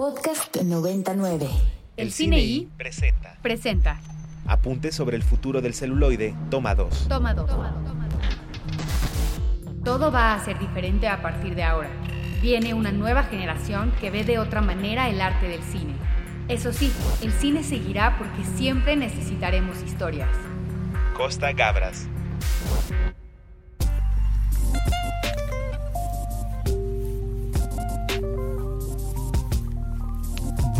Podcast 99. El Cine I presenta presenta Apuntes sobre el futuro del celuloide, toma 2. Toma 2. Todo va a ser diferente a partir de ahora. Viene una nueva generación que ve de otra manera el arte del cine. Eso sí, el cine seguirá porque siempre necesitaremos historias. Costa Gabras.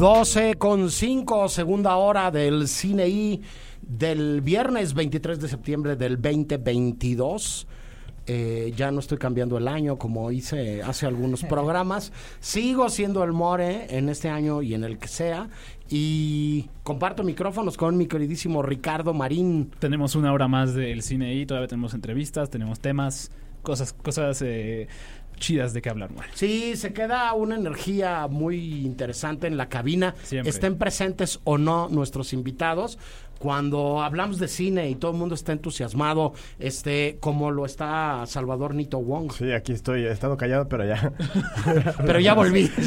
Doce con cinco, segunda hora del Cine I del viernes 23 de septiembre del 2022. Eh, ya no estoy cambiando el año como hice hace algunos programas. Sigo siendo el More en este año y en el que sea. Y comparto micrófonos con mi queridísimo Ricardo Marín. Tenemos una hora más del cine y todavía tenemos entrevistas, tenemos temas, cosas, cosas eh, chidas de qué hablar, More. Sí, se queda una energía muy interesante en la cabina. Siempre. Estén presentes o no nuestros invitados. Cuando hablamos de cine y todo el mundo está entusiasmado, este, como lo está Salvador Nito Wong. Sí, aquí estoy. He estado callado, pero ya. Pero ya volví.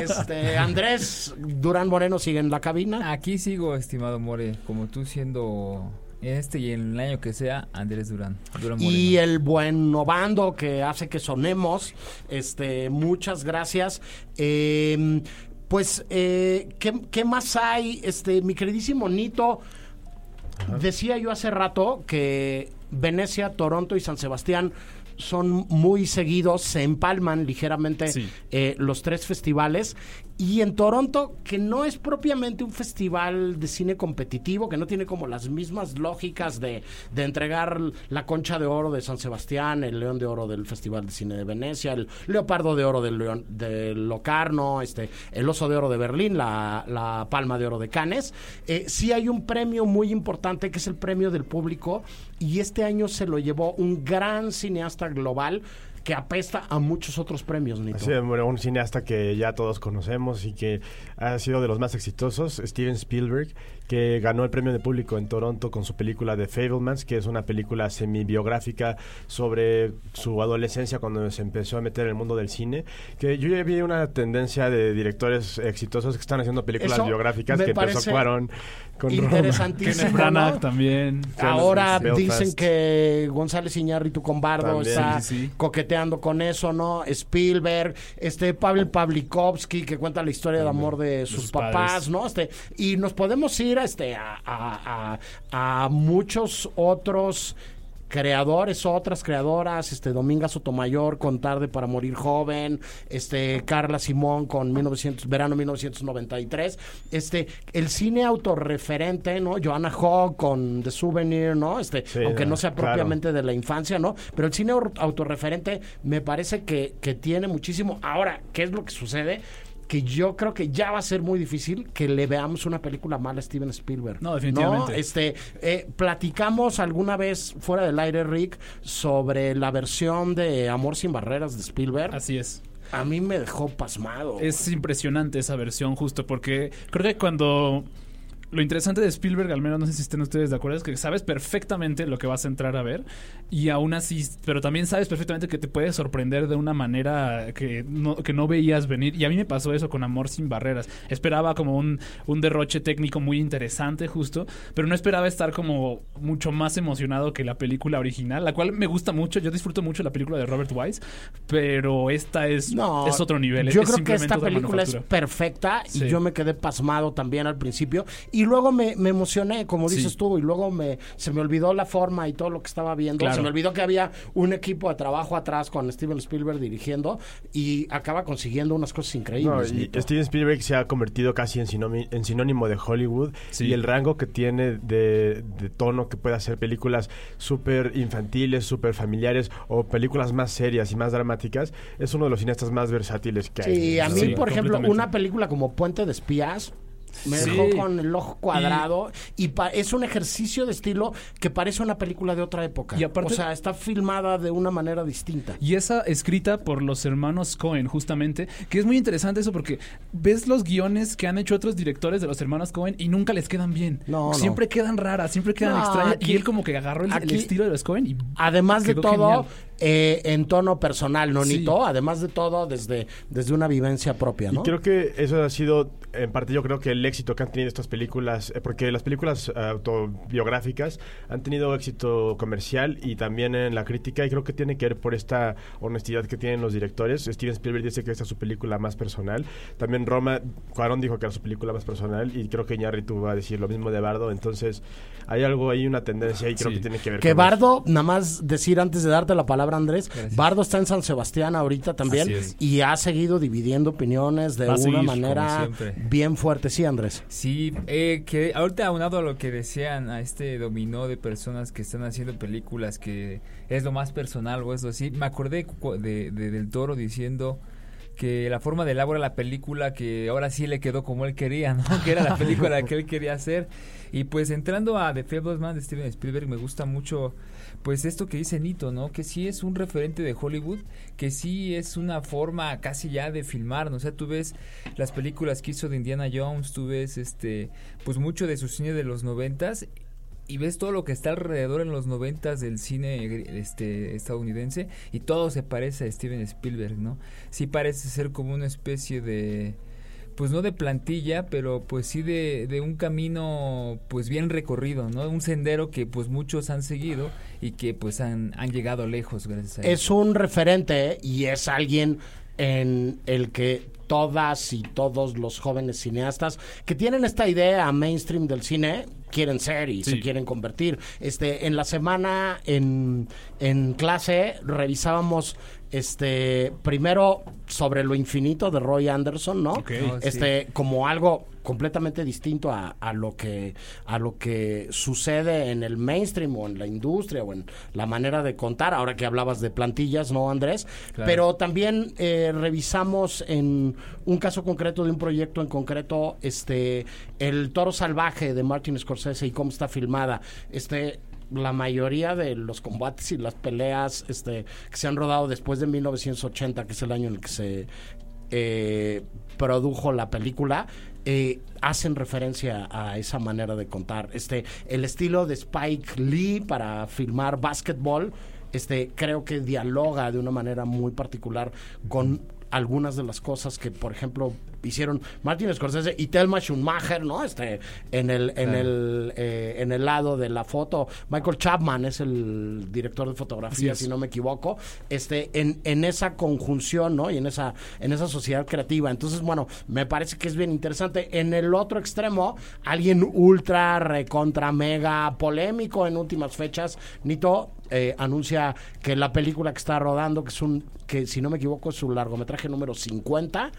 Este, Andrés Durán Moreno sigue en la cabina. Aquí sigo, estimado More, como tú siendo en este y en el año que sea, Andrés Durán. Durán Moreno. Y el buen Novando que hace que sonemos. Este, muchas gracias. Eh, pues, eh, ¿qué, qué más hay? Este, mi queridísimo Nito, decía yo hace rato que Venecia, Toronto y San Sebastián son muy seguidos, se empalman ligeramente Sí. eh, los tres festivales. Y en Toronto, que no es propiamente un festival de cine competitivo, que no tiene como las mismas lógicas de, de entregar la concha de oro de San Sebastián, el león de oro del Festival de Cine de Venecia, el leopardo de oro del León, de Locarno, este, el oso de oro de Berlín, la, la palma de oro de Cannes. Eh, sí hay un premio muy importante que es el premio del público y este año se lo llevó un gran cineasta global que apesta a muchos otros premios, Nito. Es, bueno, un cineasta que ya todos conocemos y que ha sido de los más exitosos, Steven Spielberg, que ganó el premio de público en Toronto con su película The Fablemans, que es una película semi-biográfica sobre su adolescencia cuando se empezó a meter en el mundo del cine. Que yo ya vi una tendencia de directores exitosos que están haciendo películas Eso biográficas que empezó Cuarón con Roma. Interesantísimo. Kenneth ¿no? También. Ahora Belfast. dicen que González Iñárritu con Bardo También. está Sí, sí. Coqueteando con eso, ¿no? Spielberg, este Pavel Pavlikovsky que cuenta la historia de amor de sus, sus papás, padres. ¿no? Este y nos podemos ir a este a, a- a- a muchos otros creadores, otras creadoras, este Dominga Sotomayor con Tarde para morir joven, este Carla Simón con 1900 verano 1993, este el cine autorreferente, ¿no? Joanna Hogg con The Souvenir, ¿no? Este, Sí, aunque no no, sea claro. propiamente de la infancia, ¿no? Pero el cine au- autorreferente me parece que, que tiene muchísimo. Ahora, ¿qué es lo que sucede? Que yo creo que ya va a ser muy difícil que le veamos una película mala a Steven Spielberg. No, definitivamente. Este, eh, platicamos alguna vez fuera del aire, Rick, sobre la versión de Amor sin barreras de Spielberg. Así es. A mí me dejó pasmado. Es impresionante esa versión justo porque creo que cuando... Lo interesante de Spielberg, al menos no sé si estén ustedes de acuerdo, es que sabes perfectamente lo que vas a entrar a ver y aún así, pero también sabes perfectamente que te puede sorprender de una manera que no, que no veías venir. Y a mí me pasó eso con Amor sin Barreras. Esperaba como un, un derroche técnico muy interesante justo, pero no esperaba estar como mucho más emocionado que la película original, la cual me gusta mucho. Yo disfruto mucho la película de Robert Wise, pero esta es, No, es otro nivel. Yo es creo que esta película es perfecta Sí. y yo me quedé pasmado también al principio. Y luego me, me emocioné, como Sí. dices tú, y luego me se me olvidó la forma y todo lo que estaba viendo. Claro. Se me olvidó que había un equipo de trabajo atrás con Steven Spielberg dirigiendo y acaba consiguiendo unas cosas No, increíbles. y Nito. Steven Spielberg se ha convertido casi en, sinónimo de Hollywood Sí. y el rango que tiene de, de tono que puede hacer películas súper infantiles, súper familiares o películas más serias y más dramáticas es uno de los cineastas más versátiles que hay. Sí, a mí, Sí, por ejemplo, una película como Puente de Espías me Sí. dejó con el ojo cuadrado y, pa- es un ejercicio de estilo que parece una película de otra época. Y aparte- o sea, está filmada de una manera distinta. Y esa escrita por los hermanos Cohen, justamente, que es muy interesante eso porque ves los guiones que han hecho otros directores de los hermanos Cohen y nunca les quedan bien. No, no. siempre quedan raras, siempre quedan No, extrañas. aquí- y él como que agarró el, estilo de los Cohen y Además de todo, genial. Eh, en tono personal, ¿no, Sí. Además de todo, desde, desde una vivencia propia, ¿no? Y creo que eso ha sido, en parte, yo creo que el éxito que han tenido estas películas, eh, porque las películas eh, autobiográficas han tenido éxito comercial y también en la crítica, y creo que tiene que ver por esta honestidad que tienen los directores. Steven Spielberg dice que esta es su película más personal. También Roma, Cuarón dijo que era su película más personal, y creo que Iñárritu va a decir lo mismo de Bardo. Entonces, hay algo ahí, una tendencia, y creo Sí. que tiene que ver Que con Bardo, nada más decir antes de darte la palabra, Andrés, Gracias. Bardo está en San Sebastián ahorita también y ha seguido dividiendo opiniones de Va una seguir, manera bien fuerte. Sí, Andrés. Sí, eh, que ahorita aunado a lo que decían a este dominó de personas que están haciendo películas que es lo más personal o eso así, me acordé de, de- del toro diciendo que la forma de elaborar la película que ahora sí le quedó como él quería, ¿no? Que era la película que él quería hacer. Y pues entrando a The Fableman de Steven Spielberg me gusta mucho pues esto que dice Nito, ¿no? Que sí es un referente de Hollywood, que sí es una forma casi ya de filmar, ¿no? O sea, tú ves las películas que hizo de Indiana Jones, tú ves este pues mucho de su cine de los noventas y ves todo lo que está alrededor en los noventas del cine este estadounidense y todo se parece a Steven Spielberg, ¿no? Sí parece ser como una especie de pues no de plantilla, pero pues sí de, de un camino pues bien recorrido, ¿no? Un sendero que pues muchos han seguido y que pues han, han llegado lejos gracias a Es eso. un referente y es alguien en el que todas y todos los jóvenes cineastas que tienen esta idea mainstream del cine quieren ser y se quieren convertir. Este, en la semana en, en clase revisábamos este primero sobre lo infinito de Roy Anderson, ¿no? Sí. Este, como algo completamente distinto a, a lo que a lo que sucede en el mainstream o en la industria o en la manera de contar ahora que hablabas de plantillas no Andrés Claro. pero también eh, revisamos en un caso concreto de un proyecto en concreto este el toro salvaje de Martin Scorsese y cómo está filmada este la mayoría de los combates y las peleas este, que se han rodado después de 1980, que es el año en el que se eh, produjo la película, eh, hacen referencia a esa manera de contar. Este, el estilo de Spike Lee para filmar básquetbol, este, creo que dialoga de una manera muy particular con algunas de las cosas que, por ejemplo, hicieron Martin Scorsese y Thelma Schumacher, ¿no? Este, en el, en el, eh, en el lado de la foto, Michael Chapman es el director de fotografía, si no me equivoco, este, en, en esa conjunción, ¿no? Y en esa, en esa sociedad creativa. Entonces, bueno, me parece que es bien interesante. En el otro extremo, alguien ultra, recontra, mega polémico en últimas fechas, Nito eh, anuncia que la película que está rodando, que es un, que si no me equivoco es su largometraje número 50,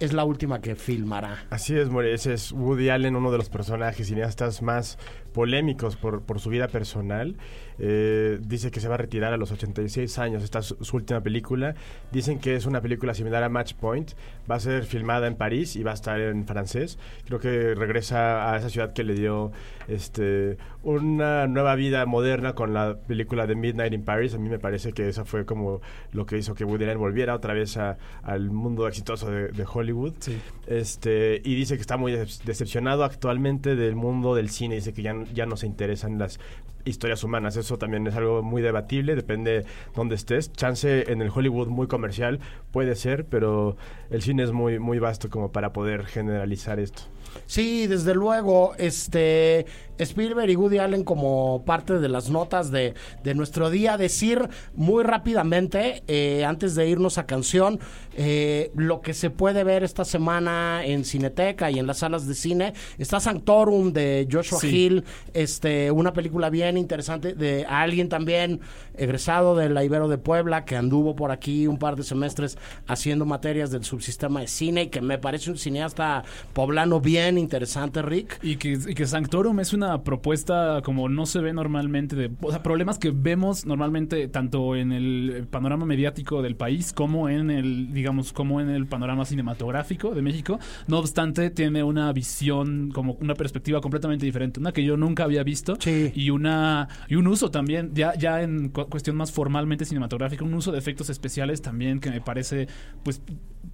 es la última que filmará. Así es, More. Ese es Woody Allen, uno de los personajes cineastas más polémicos por, por su vida personal. Eh, dice que se va a retirar a los 86 años. Esta es su, última película. Dicen que es una película similar a Match Point. Va a ser filmada en París y va a estar en francés. Creo que regresa a esa ciudad que le dio este, una nueva vida moderna con la película de Midnight in Paris. A mí me parece que eso fue como lo que hizo que Woody Allen volviera otra vez a- al mundo exitoso de, de Hollywood. Sí. Este, y dice que está muy dece- decepcionado actualmente del mundo del cine. Dice que ya, ya no se interesan las historias humanas. Eso también es algo muy debatible, depende dónde estés. Chance en el Hollywood muy comercial puede ser, pero el cine es muy, muy vasto como para poder generalizar esto. Sí, desde luego, este Spielberg y Woody Allen como parte de las notas de, de nuestro día, decir muy rápidamente, eh, antes de irnos a canción, eh, lo que se puede ver esta semana en Cineteca y en las salas de cine, está Sanctorum de Joshua Sí. Hill, este, una película bien interesante de alguien también egresado de la Ibero de Puebla que anduvo por aquí un par de semestres haciendo materias del subsistema de cine y que me parece un cineasta poblano bien interesante, Rick. Y que, y que Sanctorum es una propuesta como no se ve normalmente, de, o sea, problemas que vemos normalmente tanto en el panorama mediático del país como en el, digamos, como en el panorama cinematográfico de México. No obstante, tiene una visión, como una perspectiva completamente diferente, una que yo nunca había visto Sí. y una y un uso también, ya, ya en cu- cuestión más formalmente cinematográfica, un uso de efectos especiales también que me parece, pues,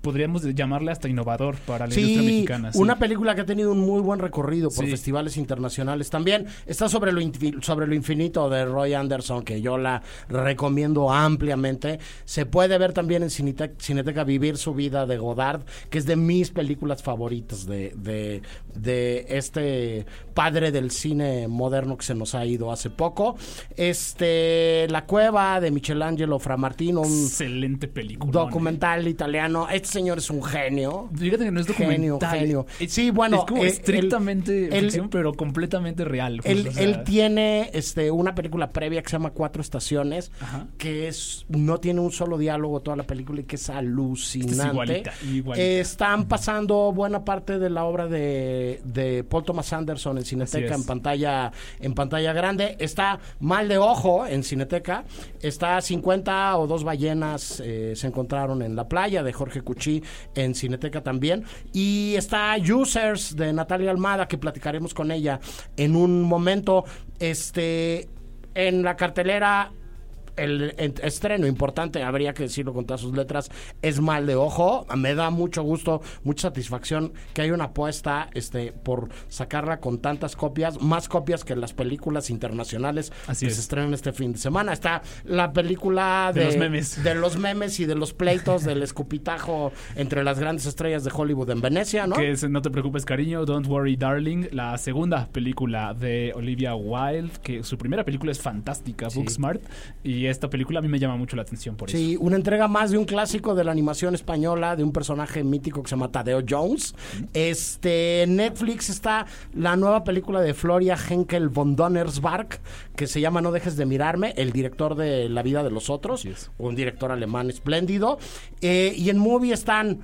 podríamos llamarle hasta innovador para la industria Sí, mexicana. sí. una película que ha tenido un muy buen recorrido por Sí. festivales internacionales también. Está sobre lo, sobre lo infinito de Roy Anderson, que yo la recomiendo ampliamente. Se puede ver también en Cinete- Cineteca Vivir su vida de Godard, que es de mis películas favoritas de, de, de este padre del cine moderno que se nos ha ido hace poco. Este, La Cueva de Michelangelo Framartino, un Excelente película. documental italiano. Este señor es un genio. Fíjate que no es Genio, documental. genio. Es- Sí, bueno, Es como eh, estrictamente él- ficción, pero completamente real. Él, o sea, él tiene este, una película previa que se llama Cuatro Estaciones, Ajá. que es no tiene un solo diálogo toda la película y que es alucinante. Es igualita, igualita. Eh, están pasando buena parte de la obra de, de Paul Thomas Anderson en Cineteca es. en pantalla en pantalla grande. Está Mal de Ojo en Cineteca. Está 50 o dos ballenas eh, se encontraron en la playa de Jorge Cuchí en Cineteca también. Y está De Natalia Almada que platicaremos con ella en un momento. Este en la cartelera el, en- estreno importante, habría que decirlo con todas sus letras, es mal de ojo. Me da mucho gusto, mucha satisfacción que haya una apuesta este, por sacarla con tantas copias, más copias que las películas internacionales Así que es. se estrenan este fin de semana. Está la película De de, los memes. de los memes y de los pleitos del escupitajo entre las grandes estrellas de Hollywood en Venecia, ¿no? Que es No te preocupes, cariño, Don't Worry, Darling, la segunda película de Olivia Wilde, que su primera película es fantástica, Booksmart, y esta película a mí me llama mucho la atención por eso. Sí, una entrega más de un clásico de la animación española, de un personaje mítico que se llama Tadeo Jones. Este, en Netflix está la nueva película de Floria Henkel von Donnersmarck, que se llama No dejes de mirarme, el director de La vida de los otros, un director alemán espléndido. Eh, y en Movie están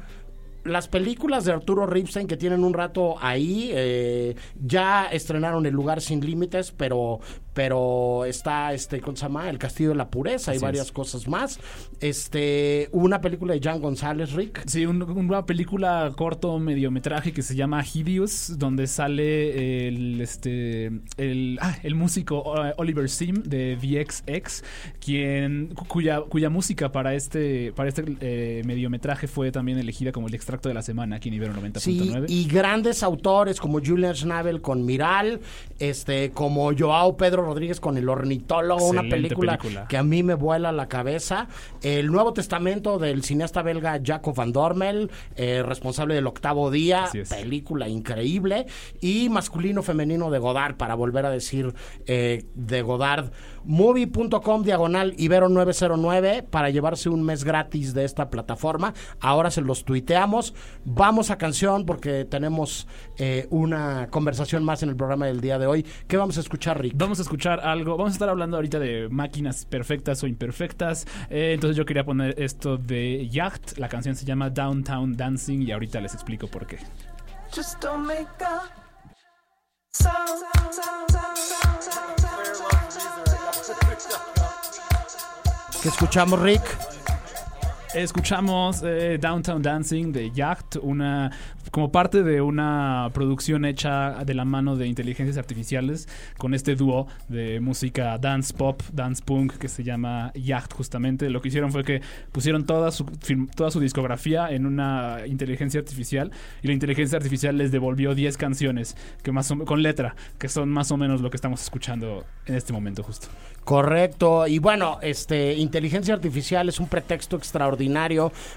las películas de Arturo Ripstein que tienen un rato ahí eh, ya estrenaron El lugar sin límites, pero pero está este ¿cómo se llama? El castillo de la pureza y varias es. cosas más. Este, una película de Jan González Rick. Sí, un- una película corto mediometraje que se llama Hideous, donde sale el este el, ah, el músico uh, Oliver Sim de VXX, quien cu- cuya cuya música para este para este eh, mediometraje fue también elegida como el extracto de la semana aquí en Ibero 90.9. Sí, y grandes autores como Julian Schnabel con Miral, este, como Joao Pedro Rodríguez con El Ornitólogo, una película, película. que a mí me vuela la cabeza. El Nuevo Testamento del cineasta belga Jacob Van Dormel, eh, responsable del Octavo Día, película increíble. Y Masculino Femenino de Godard, para volver a decir eh, de Godard. Movie.com diagonal Ibero 909 para llevarse un mes gratis de esta plataforma. Ahora se los tuiteamos. Vamos a canción porque tenemos eh, una conversación más en el programa del día de hoy. ¿Qué vamos a escuchar, Rick? Vamos a escuchar algo. Vamos a estar hablando ahorita de máquinas perfectas o imperfectas. Eh, entonces yo quería poner esto de Yacht. La canción se llama Downtown Dancing y ahorita les explico por qué. Just don't make a sound. ¿Qué escuchamos, Rick? Escuchamos eh, Downtown Dancing de Yacht, una como parte de una producción hecha de la mano de inteligencias artificiales con este dúo de música dance pop, dance punk que se llama Yacht justamente. Lo que hicieron fue que pusieron toda su toda su discografía en una inteligencia artificial y la inteligencia artificial les devolvió 10 canciones que más con letra, que son más o menos lo que estamos escuchando en este momento justo. Correcto. Y bueno, este inteligencia artificial es un pretexto extraordinario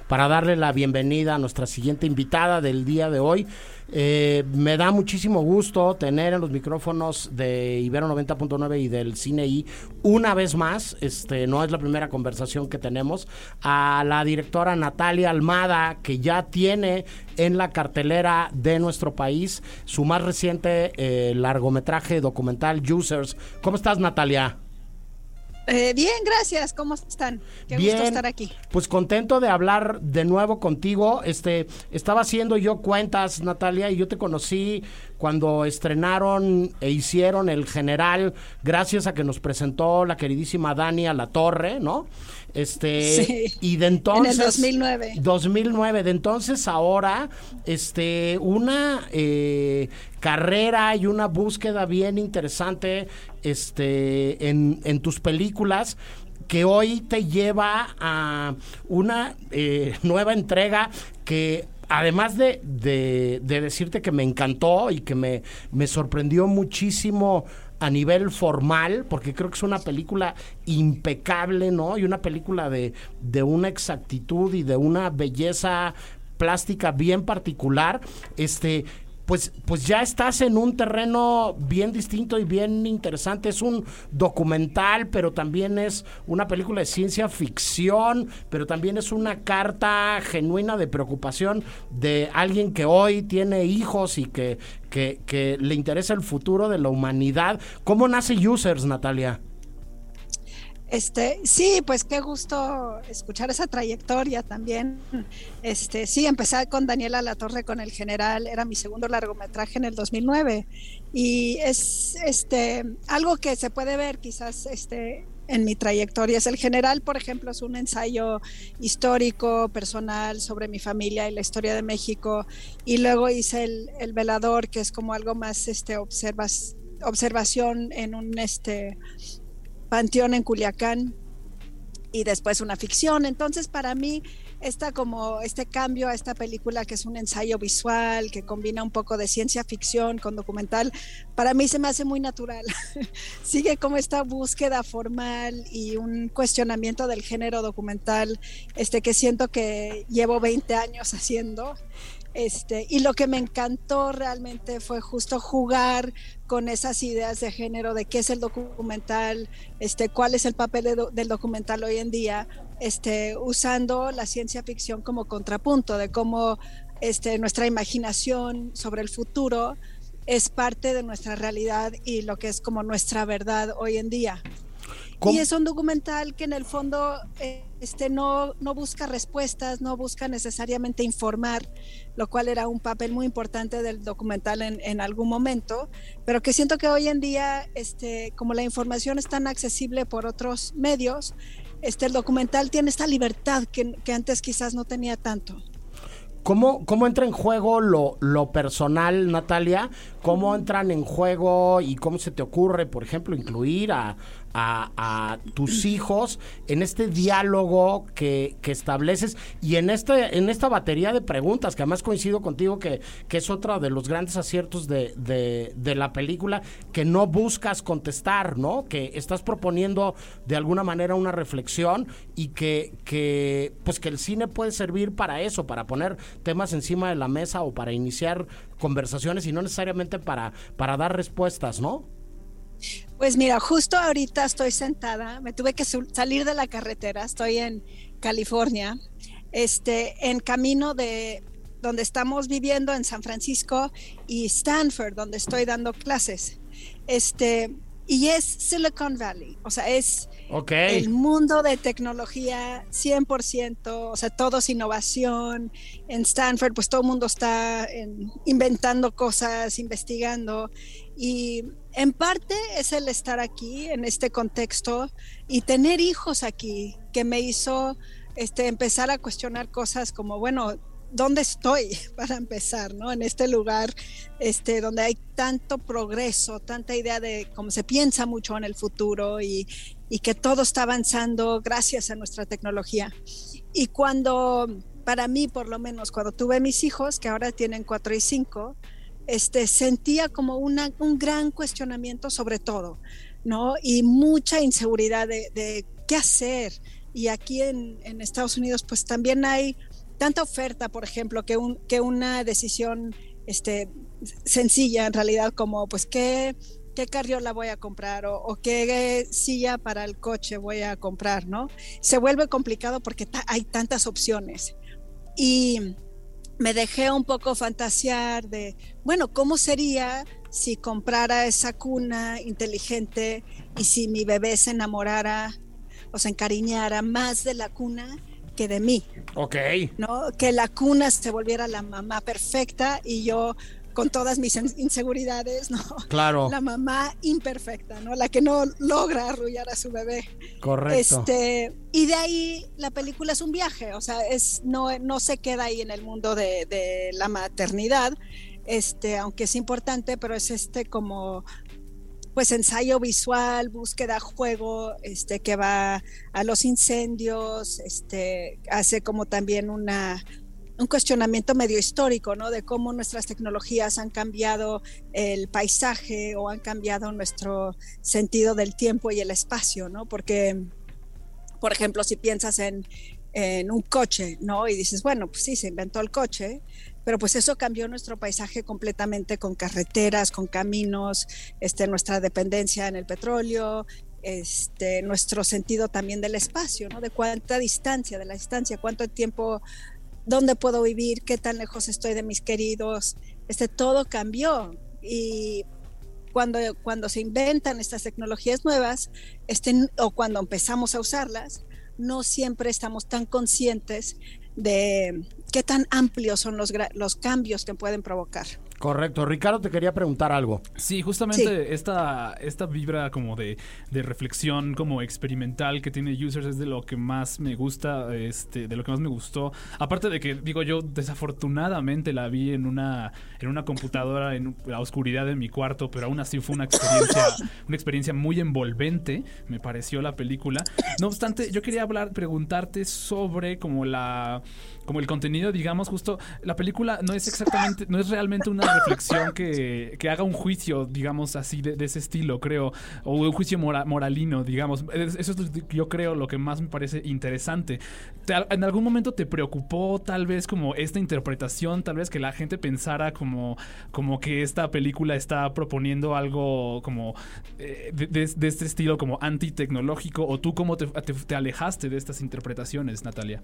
para darle la bienvenida a nuestra siguiente invitada del día de hoy. Eh, me da muchísimo gusto tener en los micrófonos de Ibero 90.9 y del Cine I una vez más, este no es la primera conversación que tenemos, a la directora Natalia Almada, que ya tiene en la cartelera de nuestro país su más reciente eh, largometraje documental Users. ¿Cómo estás, Natalia? Eh, bien, gracias. ¿Cómo están? Qué Bien. gusto estar aquí. Pues contento de hablar de nuevo contigo. Este, estaba haciendo yo cuentas, Natalia, y yo te conocí cuando estrenaron e hicieron El General, gracias a que nos presentó la queridísima Dani a la Torre, ¿no? Este, Sí. y de entonces En el 2009. 2009, de entonces ahora, este, una eh, carrera y una búsqueda bien interesante, este, en, en tus películas. que hoy te lleva a una eh, nueva entrega que además de, de, de, decirte que me encantó y que me, me sorprendió muchísimo a nivel formal, porque creo que es una película impecable, ¿no? Y una película de, de una exactitud y de una belleza plástica bien particular. Este, pues, pues ya estás en un terreno bien distinto y bien interesante. Es un documental, pero también es una película de ciencia ficción, pero también es una carta genuina de preocupación de alguien que hoy tiene hijos y que, que, que le interesa el futuro de la humanidad. ¿Cómo nace Users, Natalia? Este, sí, pues qué gusto escuchar esa trayectoria también. Este, sí, empecé con Daniela Latorre con El General, era mi segundo largometraje en el 2009 y es este algo que se puede ver quizás este en mi trayectoria. Es el general, por ejemplo, es un ensayo histórico, personal sobre mi familia y la historia de México. Y luego hice el, el velador, que es como algo más este, observación en un este, Panteón en Culiacán y después una ficción. Entonces, para mí, esta como este cambio a esta película que es un ensayo visual, que combina un poco de ciencia ficción con documental, para mí se me hace muy natural. Sigue como esta búsqueda formal y un cuestionamiento del género documental, este que siento que llevo 20 años haciendo este, y lo que me encantó realmente fue justo jugar con esas ideas de género, de qué es el documental, este, cuál es el papel del documental hoy en día, este, usando la ciencia ficción como contrapunto, de cómo este, nuestra imaginación sobre el futuro es parte de nuestra realidad y lo que es como nuestra verdad hoy en día. Y es un documental que en el fondo este, no, no busca respuestas, no busca necesariamente informar, lo cual era un papel muy importante del documental en, en algún momento, pero que siento que hoy en día, este, como la información es tan accesible por otros medios, este, el documental tiene esta libertad que, que antes quizás no tenía tanto. ¿Cómo, ¿Cómo, entra en juego lo, lo, personal, Natalia? ¿Cómo entran en juego y cómo se te ocurre, por ejemplo, incluir a, a, tus hijos en este diálogo que, estableces y en, este, en esta batería de preguntas, que además coincido contigo que, que es otro de los grandes aciertos de, de, la película, que no buscas contestar, ¿no? Que estás proponiendo de alguna manera una reflexión y que, que, pues que el cine puede servir para eso, para poner temas encima de la mesa o para iniciar conversaciones y no necesariamente para, para dar respuestas, ¿no? Pues mira, justo ahorita estoy sentada, me tuve que salir de la carretera, estoy en California, este, en camino de donde estamos viviendo en San Francisco y Stanford, donde estoy dando clases. Este, y es Silicon Valley, o sea, es el mundo de tecnología 100%, o sea, todo es innovación. En Stanford, pues todo el mundo está inventando cosas, investigando. Y en parte es el estar aquí, en este contexto, y tener hijos aquí, que me hizo este, empezar a cuestionar cosas como, bueno, dónde estoy para empezar, ¿no? En este lugar este, donde hay tanto progreso, tanta idea de cómo se piensa mucho en el futuro y, y que todo está avanzando gracias a nuestra tecnología. Y cuando, para mí por lo menos, cuando tuve mis hijos, que ahora tienen cuatro y cinco, este, sentía como una, un gran cuestionamiento sobre todo, ¿no? Y mucha inseguridad de, qué hacer. Y aquí en, en Estados Unidos, pues también hay tanta oferta, por ejemplo, que, un, que una decisión este, sencilla en realidad como pues qué, qué carriola voy a comprar o, o, qué silla para el coche voy a comprar, ¿no? Se vuelve complicado porque hay tantas opciones. Y me dejé un poco fantasear de, bueno, ¿cómo sería si comprara esa cuna inteligente y si mi bebé se enamorara o se encariñara más de la cuna que de mí. Ok. ¿No? Que la cuna se volviera la mamá perfecta y yo con todas mis inseguridades, ¿no? Claro. La mamá imperfecta, ¿no? La que no logra arrullar a su bebé. Correcto. Este, y de ahí la película es un viaje, o sea, es, no, no se queda ahí en el mundo de, de la maternidad, este, aunque es importante, pero es este como pues ensayo visual, búsqueda, juego, este, que va a los incendios, este, hace como también una, un cuestionamiento medio histórico, ¿no? De cómo nuestras tecnologías han cambiado el paisaje o han cambiado nuestro sentido del tiempo y el espacio, ¿no? Porque, por ejemplo, si piensas en, en un coche, ¿no? Y dices, bueno, pues sí, se inventó el coche, pero pues eso cambió nuestro paisaje completamente con carreteras, con caminos, este, nuestra dependencia en el petróleo, este, nuestro sentido también del espacio. De cuánta distancia, de la distancia, cuánto tiempo, dónde puedo vivir, qué tan lejos estoy de mis queridos, este, todo cambió y cuando, cuando se inventan estas tecnologías nuevas, este, o cuando empezamos a usarlas, no siempre estamos tan conscientes de qué tan amplios son los, los cambios que pueden provocar. Correcto. Ricardo, te quería preguntar algo. Sí, justamente Esta, esta vibra como de, de, reflexión como experimental que tiene Users es de lo que más me gusta, este, de lo que más me gustó. Aparte de que, digo, yo desafortunadamente la vi en una, en una computadora en la oscuridad de mi cuarto, pero aún así fue una experiencia, una experiencia muy envolvente, me pareció la película. No obstante, yo quería hablar, preguntarte sobre como la como el contenido, digamos, justo la película no es exactamente, no es realmente una reflexión que, que haga un juicio, digamos así, de, ese estilo, creo, o un juicio moralino, digamos. Eso es yo creo lo que más me parece interesante. ¿En algún momento te preocupó tal vez como esta interpretación, tal vez que la gente pensara como, como que esta película está proponiendo algo como eh, de, este estilo como antitecnológico, o tú cómo te alejaste de estas interpretaciones, Natalia?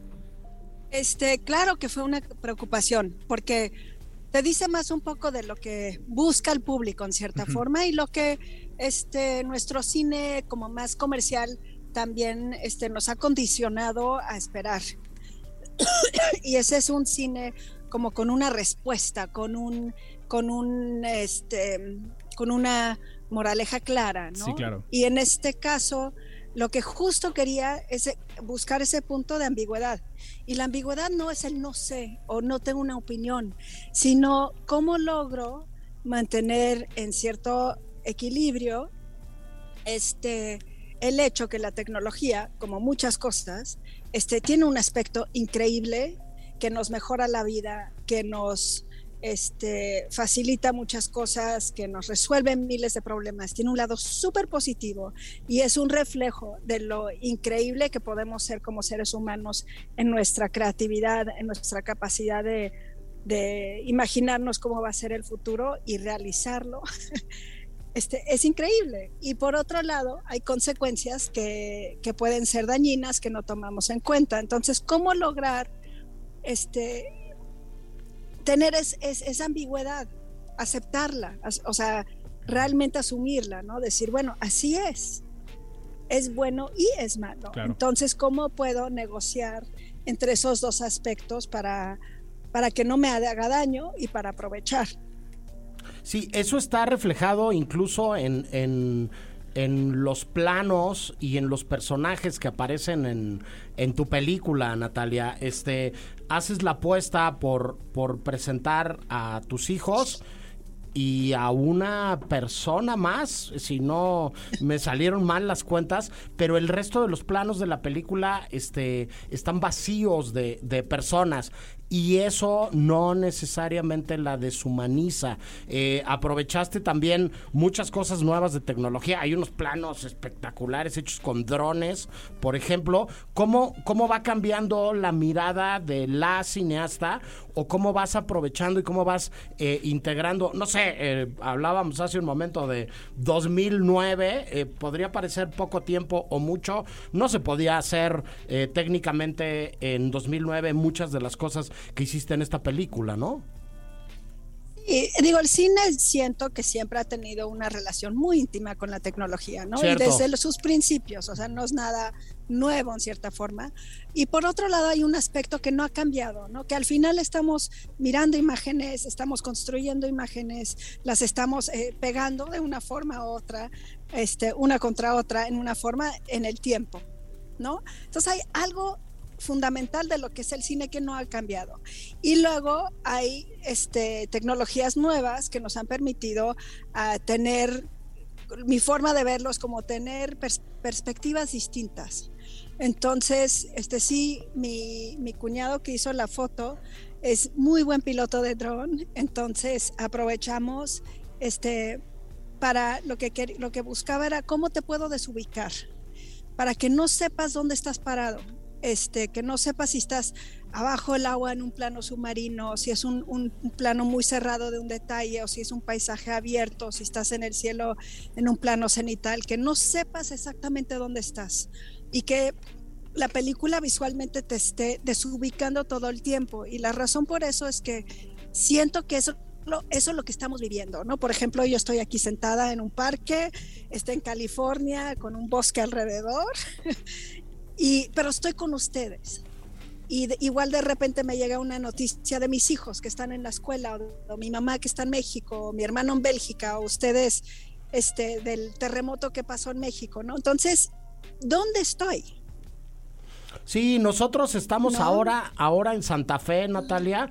Este, claro que fue una preocupación, porque te dice más un poco de lo que busca el público en cierta forma y lo que este nuestro cine como más comercial también este, nos ha condicionado a esperar. y ese es un cine como con una respuesta, con un con un este con una moraleja clara, ¿no? Sí, claro. Y en este caso lo que justo quería es buscar ese punto de ambigüedad. Y la ambigüedad no es el no sé o no tengo una opinión, sino cómo logro mantener en cierto equilibrio este, el hecho que la tecnología, como muchas cosas, este, tiene un aspecto increíble que nos mejora la vida, que nos este, facilita muchas cosas, que nos resuelven miles de problemas. Tiene un lado súper positivo y es un reflejo de lo increíble que podemos ser como seres humanos en nuestra creatividad, en nuestra capacidad de, imaginarnos cómo va a ser el futuro y realizarlo. Este, es increíble. Y por otro lado, hay consecuencias que, que pueden ser dañinas que no tomamos en cuenta. Entonces, ¿cómo lograr este, tener esa ambigüedad, aceptarla, o sea, realmente asumirla, ¿no? Decir, bueno, así es, es bueno y es malo. Entonces, ¿cómo puedo negociar entre esos dos aspectos para, para que no me haga daño y para aprovechar? Sí, eso está reflejado incluso en, en, en los planos y en los personajes que aparecen en, en tu película, Natalia. Este, haces la apuesta por, por presentar a tus hijos y a una persona más, si no me salieron mal las cuentas, pero el resto de los planos de la película este, están vacíos de, de personas y eso no necesariamente la deshumaniza. Eh, aprovechaste también muchas cosas nuevas de tecnología. Hay unos planos espectaculares hechos con drones, por ejemplo. ¿Cómo, cómo va cambiando la mirada de la cineasta o cómo vas aprovechando y cómo vas eh, integrando? No sé, eh, hablábamos hace un momento de 2009, podría parecer poco tiempo o mucho. No se podía hacer técnicamente en 2009 muchas de las cosas que hiciste en esta película, ¿no? Y digo, el cine siento que siempre ha tenido una relación muy íntima con la tecnología, ¿no? Y desde sus principios, o sea, no es nada nuevo en cierta forma. Y por otro lado hay un aspecto que no ha cambiado, ¿no? Que al final estamos mirando imágenes, estamos construyendo imágenes, las estamos eh, pegando de una forma u otra, este, una contra otra, en una forma en el tiempo, ¿no? Entonces hay algo fundamental de lo que es el cine que no ha cambiado. Y luego hay este, tecnologías nuevas que nos han permitido ah, tener mi forma de verlo es como tener pers- perspectivas distintas. Entonces, este sí, mi, mi cuñado que hizo la foto es muy buen piloto de dron, entonces aprovechamos este para lo que lo que buscaba era cómo te puedo desubicar para que no sepas dónde estás parado, este, que no sepas si estás abajo del agua en un plano submarino, si es un, un- un plano muy cerrado de un detalle o si es un paisaje abierto, si estás en el cielo en un plano cenital, que no sepas exactamente dónde estás y que la película visualmente te esté desubicando todo el tiempo. Y la razón por eso es que siento que eso eso es lo que estamos viviendo, ¿no? Por ejemplo, yo estoy aquí sentada en un parque, estoy en California con un bosque alrededor, y, pero estoy con ustedes. Y de- igual de repente me llega una noticia de mis hijos que están en la escuela, o, o mi mamá que está en México, o mi hermano en Bélgica, o ustedes este, del terremoto que pasó en México, ¿no? Entonces, ¿dónde estoy? Sí, nosotros estamos ¿No? ahora, ahora en Santa Fe, Natalia.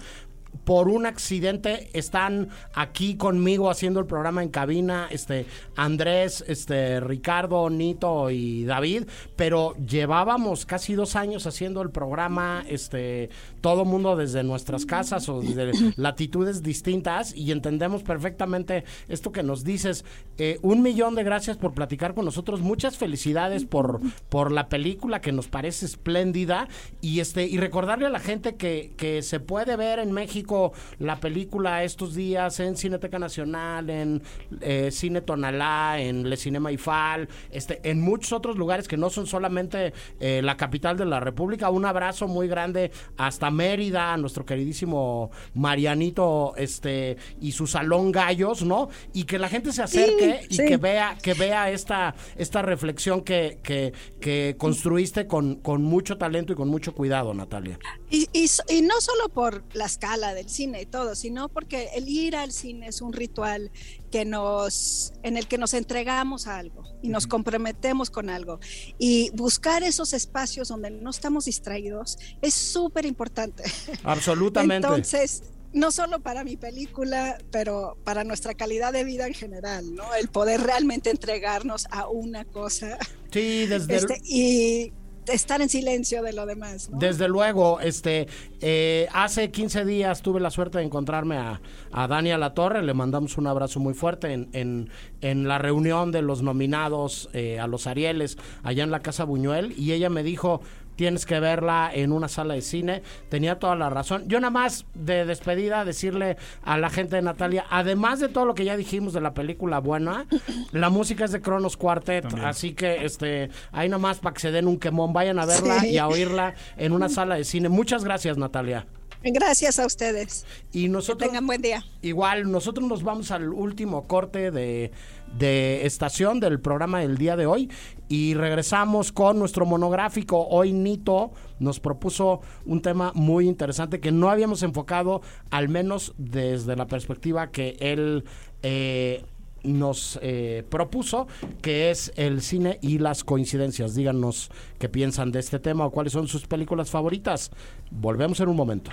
Por un accidente están aquí conmigo haciendo el programa en cabina, este Andrés, este Ricardo, Nito y David, pero llevábamos casi dos años haciendo el programa, este todo mundo desde nuestras casas o desde latitudes distintas y entendemos perfectamente esto que nos dices. Eh, un millón de gracias por platicar con nosotros, muchas felicidades por por la película que nos parece espléndida y este y recordarle a la gente que, que se puede ver en México la película estos días en Cineteca Nacional, en eh, Cine Tonalá, en Le Cinema Ifal, este, en muchos otros lugares que no son solamente eh, la capital de la República. Un abrazo muy grande hasta Mérida, a nuestro queridísimo Marianito este, y su Salón Gallos, ¿no? Y que la gente se acerque Sí, y sí. que vea, que vea esta, esta reflexión que, que, que construiste con, con mucho talento y con mucho cuidado, Natalia. Y, y y no solo por la escala del cine y todo, sino porque el ir al cine es un ritual que nos, en el que nos entregamos a algo y nos comprometemos con algo. Y buscar esos espacios donde no estamos distraídos es súper importante. Absolutamente. Entonces, no solo para mi película, pero para nuestra calidad de vida en general, ¿no? El poder realmente entregarnos a una cosa sí, desde, este, y estar en silencio de lo demás. Desde luego, este, eh, hace 15 días tuve la suerte de encontrarme a, a Dani La Torre, le mandamos un abrazo muy fuerte en, en, en la reunión de los nominados eh, a los Arieles allá en la Casa Buñuel y ella me dijo, tienes que verla en una sala de cine, tenía toda la razón. Yo nada más de despedida decirle a la gente de Natalia, además de todo lo que ya dijimos de la película buena, la música es de Cronos Quartet, También. así que este, ahí nada más para que se den un quemón, vayan a verla Sí. y a oírla en una sala de cine. Muchas gracias, Natalia. Gracias a ustedes. Y Que nosotros, tengan buen día. igual, nosotros nos vamos al último corte de, de estación del programa del día de hoy y regresamos con nuestro monográfico. Hoy Nito nos propuso un tema muy interesante que no habíamos enfocado, al menos desde la perspectiva que él... eh, nos eh, propuso, que es el cine y las coincidencias. Díganos qué piensan de este tema o cuáles son sus películas favoritas. Volvemos en un momento.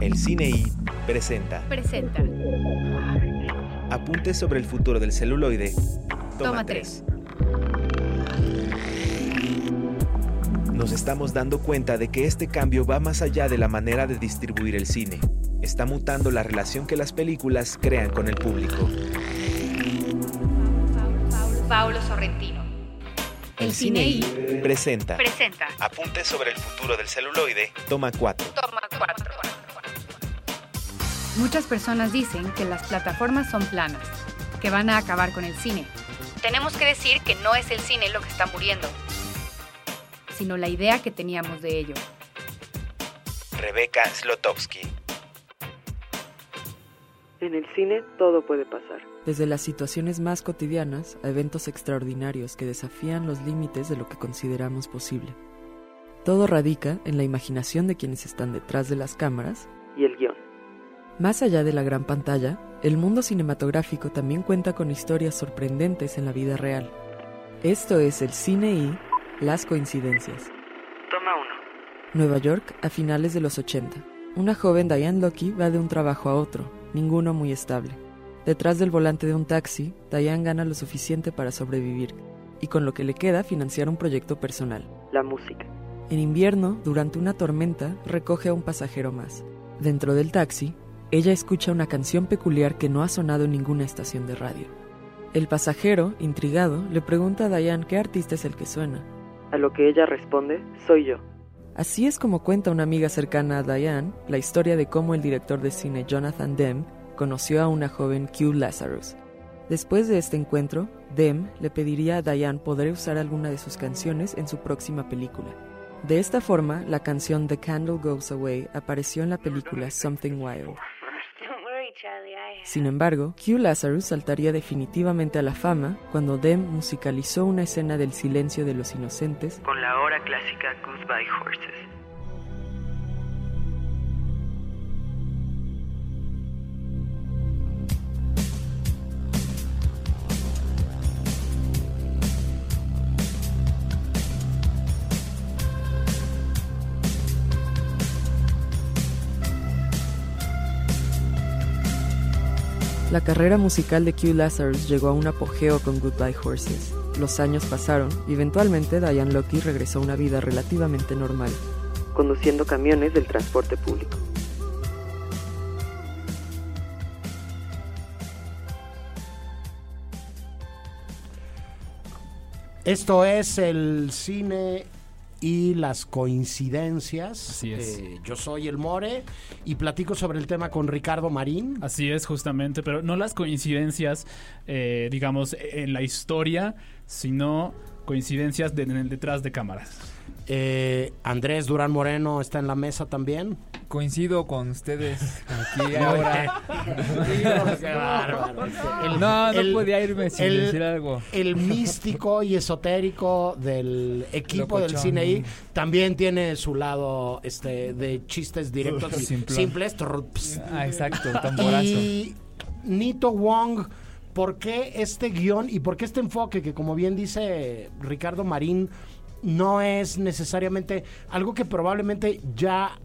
El Cine I presenta Presenta. Apuntes sobre el futuro del celuloide. Toma, Toma 3. Nos estamos dando cuenta de que este cambio va más allá de la manera de distribuir el cine. Está mutando la relación que las películas crean con el público. Paulo Sorrentino. El Cine I presenta presenta. Apuntes sobre el futuro del celuloide. Toma 4. Toma 4. Muchas personas dicen que las plataformas son planas, que van a acabar con el cine. Tenemos que decir que no es el cine lo que está muriendo, sino la idea que teníamos de ello. Rebeca Slotowski. En el cine todo puede pasar. Desde las situaciones más cotidianas a eventos extraordinarios que desafían los límites de lo que consideramos posible. Todo radica en la imaginación de quienes están detrás de las cámaras. Y el guion. Más allá de la gran pantalla, el mundo cinematográfico también cuenta con historias sorprendentes en la vida real. Esto es el cine y las coincidencias. Toma uno. Nueva York a finales de los 80. Una joven Diane Lucky va de un trabajo a otro, ninguno muy estable. Detrás del volante de un taxi, Diane gana lo suficiente para sobrevivir y con lo que le queda financiar un proyecto personal. La música. En invierno, durante una tormenta, recoge a un pasajero más. Dentro del taxi, ella escucha una canción peculiar que no ha sonado en ninguna estación de radio. El pasajero, intrigado, le pregunta a Diane qué artista es el que suena. A lo que ella responde, soy yo. Así es como cuenta una amiga cercana a Diane la historia de cómo el director de cine Jonathan Demme conoció a una joven Q Lazarus. Después de este encuentro, Demme le pediría a Diane poder usar alguna de sus canciones en su próxima película. De esta forma, la canción The Candle Goes Away apareció en la película Something Wild. Sin embargo, Q Lazarus saltaría definitivamente a la fama cuando Demme musicalizó una escena del silencio de los inocentes Con la hora clásica Goodbye Horses. La carrera musical de Q Lazarus llegó a un apogeo con Goodbye Horses. Los años pasaron y eventualmente Diane Lucky regresó a una vida relativamente normal. Conduciendo camiones del transporte público. Esto es el cine y las coincidencias. Así es. Eh, yo soy el More y platico sobre el tema con Ricardo Marín. Así es, justamente, pero no las coincidencias, eh, digamos, en la historia, sino coincidencias de- en el detrás de cámaras. Eh, Andrés Durán Moreno está en la mesa también. Coincido con ustedes aquí ahora. bien. Qué bárbaro. El- no, no el- podía irme sin el- decir algo. El místico y esotérico del equipo del Locochón. cine I también tiene su lado este de chistes directos y Simplón. simples. Ah, exacto, tamborazo. Y Nito Wong, ¿por qué este guion y por qué este enfoque que como bien dice Ricardo Marín no es necesariamente algo que probablemente ya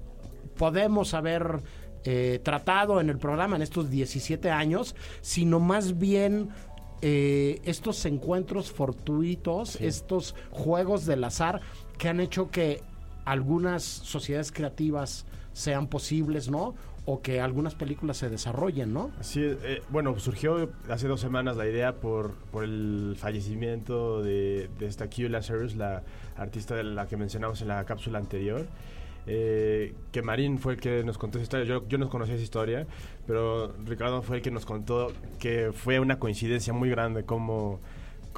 podemos haber eh, tratado en el programa en estos 17 años, sino más bien eh, estos encuentros fortuitos, estos juegos del azar que han hecho que algunas sociedades creativas sean posibles, ¿no? O que algunas películas se desarrollen, ¿no? Sí, eh, bueno, surgió hace dos semanas la idea por, por el fallecimiento de, de esta Q Lazarus, la artista de la que mencionamos en la cápsula anterior. eh, que Marín fue el que nos contó esa historia. Yo, yo no conocía esa historia, pero Ricardo fue el que nos contó que fue una coincidencia muy grande cómo,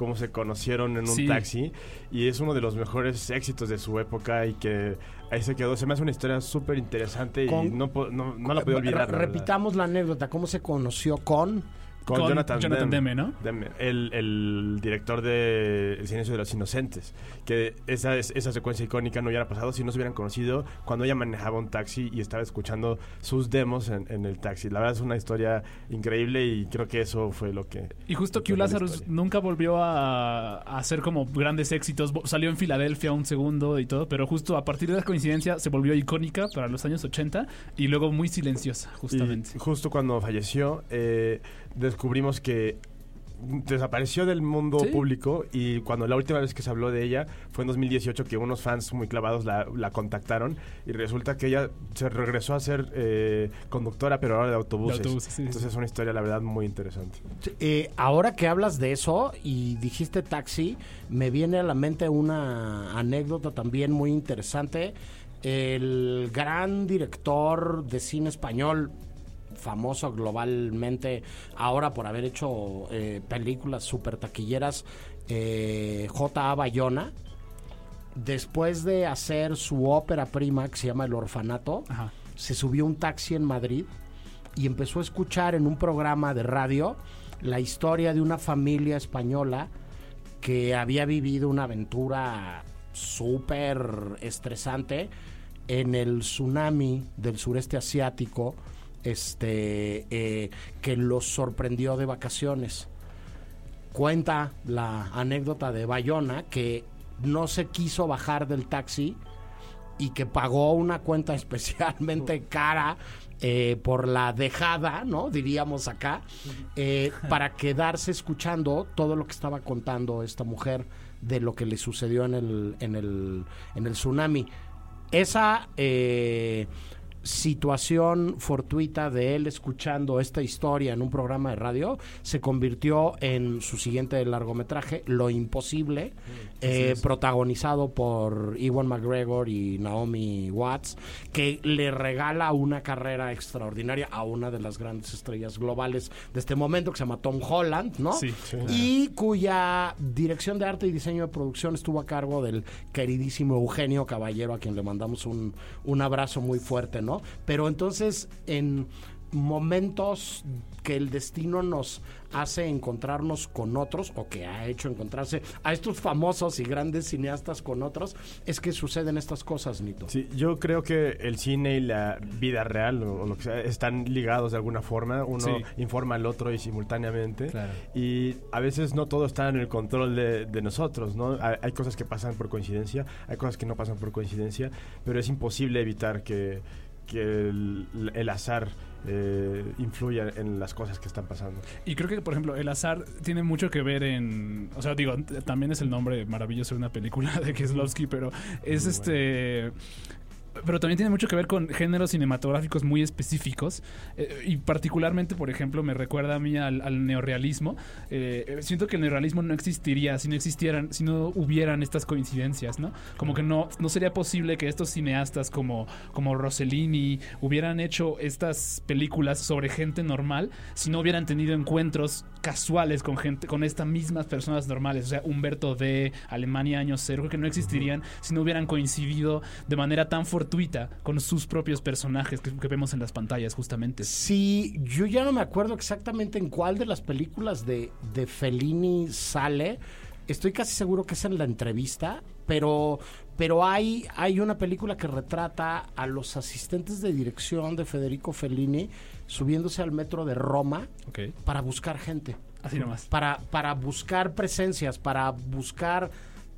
cómo se conocieron en un Sí. taxi. Y es uno de los mejores éxitos de su época y que ahí se quedó. Se me hace una historia súper interesante y no, no, no la podía olvidar. Re- la verdad. repitamos la anécdota, ¿cómo se conoció con? Con, Con Jonathan, Jonathan Demme, Demme, ¿no? Demme, el, el director de El silencio de los inocentes. Que esa, es- esa secuencia icónica no hubiera pasado si no se hubieran conocido cuando ella manejaba un taxi y estaba escuchando sus demos en, en el taxi. La verdad es una historia increíble y creo que eso fue lo que... Y justo Q Lazarus nunca volvió a, a hacer como grandes éxitos. Salió en Filadelfia un segundo y todo, pero justo a partir de la coincidencia se volvió icónica para los años 80 y luego muy silenciosa, justamente. Y justo cuando falleció, eh, descubrimos que desapareció del mundo Sí. público y cuando la última vez que se habló de ella fue en 2018 que unos fans muy clavados la, la contactaron y resulta que ella se regresó a ser eh, conductora pero ahora de autobuses. De autobuses, sí, Entonces sí. es una historia la verdad muy interesante. Eh, ahora que hablas de eso y dijiste taxi, me viene a la mente una anécdota también muy interesante. El gran director de cine español, famoso globalmente ahora por haber hecho eh, películas super taquilleras, eh, J.A. Bayona, después de hacer su ópera prima que se llama El Orfanato, Ajá. se subió un taxi en Madrid y empezó a escuchar en un programa de radio la historia de una familia española que había vivido una aventura súper estresante en el tsunami del sureste asiático este eh, que los sorprendió de vacaciones cuenta la anécdota de Bayona que no se quiso bajar del taxi y que pagó una cuenta especialmente cara eh, por la dejada, ¿no? Diríamos acá, eh, para quedarse escuchando todo lo que estaba contando esta mujer de lo que le sucedió en el, en el, en el tsunami. Esa situación fortuita de él escuchando esta historia en un programa de radio se convirtió en su siguiente largometraje, Lo Imposible, eh, protagonizado por Ewan McGregor y Naomi Watts, que le regala una carrera extraordinaria a una de las grandes estrellas globales de este momento, que se llama Tom Holland, ¿no? Sí. Y cuya dirección de arte y diseño de producción estuvo a cargo del queridísimo Eugenio Caballero, a quien le mandamos un, un abrazo muy fuerte, ¿no? Pero entonces, en momentos que el destino nos hace encontrarnos con otros o que ha hecho encontrarse a estos famosos y grandes cineastas con otros, es que suceden estas cosas, Nito. Sí, yo creo que el cine y la vida real o, lo que sea están ligados de alguna forma. Uno Sí. informa al otro y simultáneamente. Claro. Y a veces no todo está en el control de, de nosotros, ¿no? Hay, hay cosas que pasan por coincidencia, hay cosas que no pasan por coincidencia, pero es imposible evitar que, que el, el azar eh, influya en las cosas que están pasando. Y creo que, por ejemplo, el azar tiene mucho que ver en. O sea, digo, también es el nombre maravilloso de una película de Kieslowski, pero es este. Pero también tiene mucho que ver con géneros cinematográficos muy específicos. eh, y particularmente, por ejemplo, me recuerda a mí al, al neorrealismo. Eh, siento que el neorrealismo no existiría si no existieran, si no hubieran estas coincidencias, ¿no? Como que no, no sería posible que estos cineastas como, como Rossellini hubieran hecho estas películas sobre gente normal si no hubieran tenido encuentros casuales con gente, con estas mismas personas normales. O sea, Humberto D, Alemania año cero, que no existirían si no hubieran coincidido de manera tan fortuita con sus propios personajes que, que vemos en las pantallas, justamente. Sí, yo ya no me acuerdo exactamente en cuál de las películas de, de Fellini sale. Estoy casi seguro que es en la entrevista, pero, pero hay, hay una película que retrata a los asistentes de dirección de Federico Fellini subiéndose al metro de Roma para buscar gente. Así nomás. Para, para buscar presencias, para buscar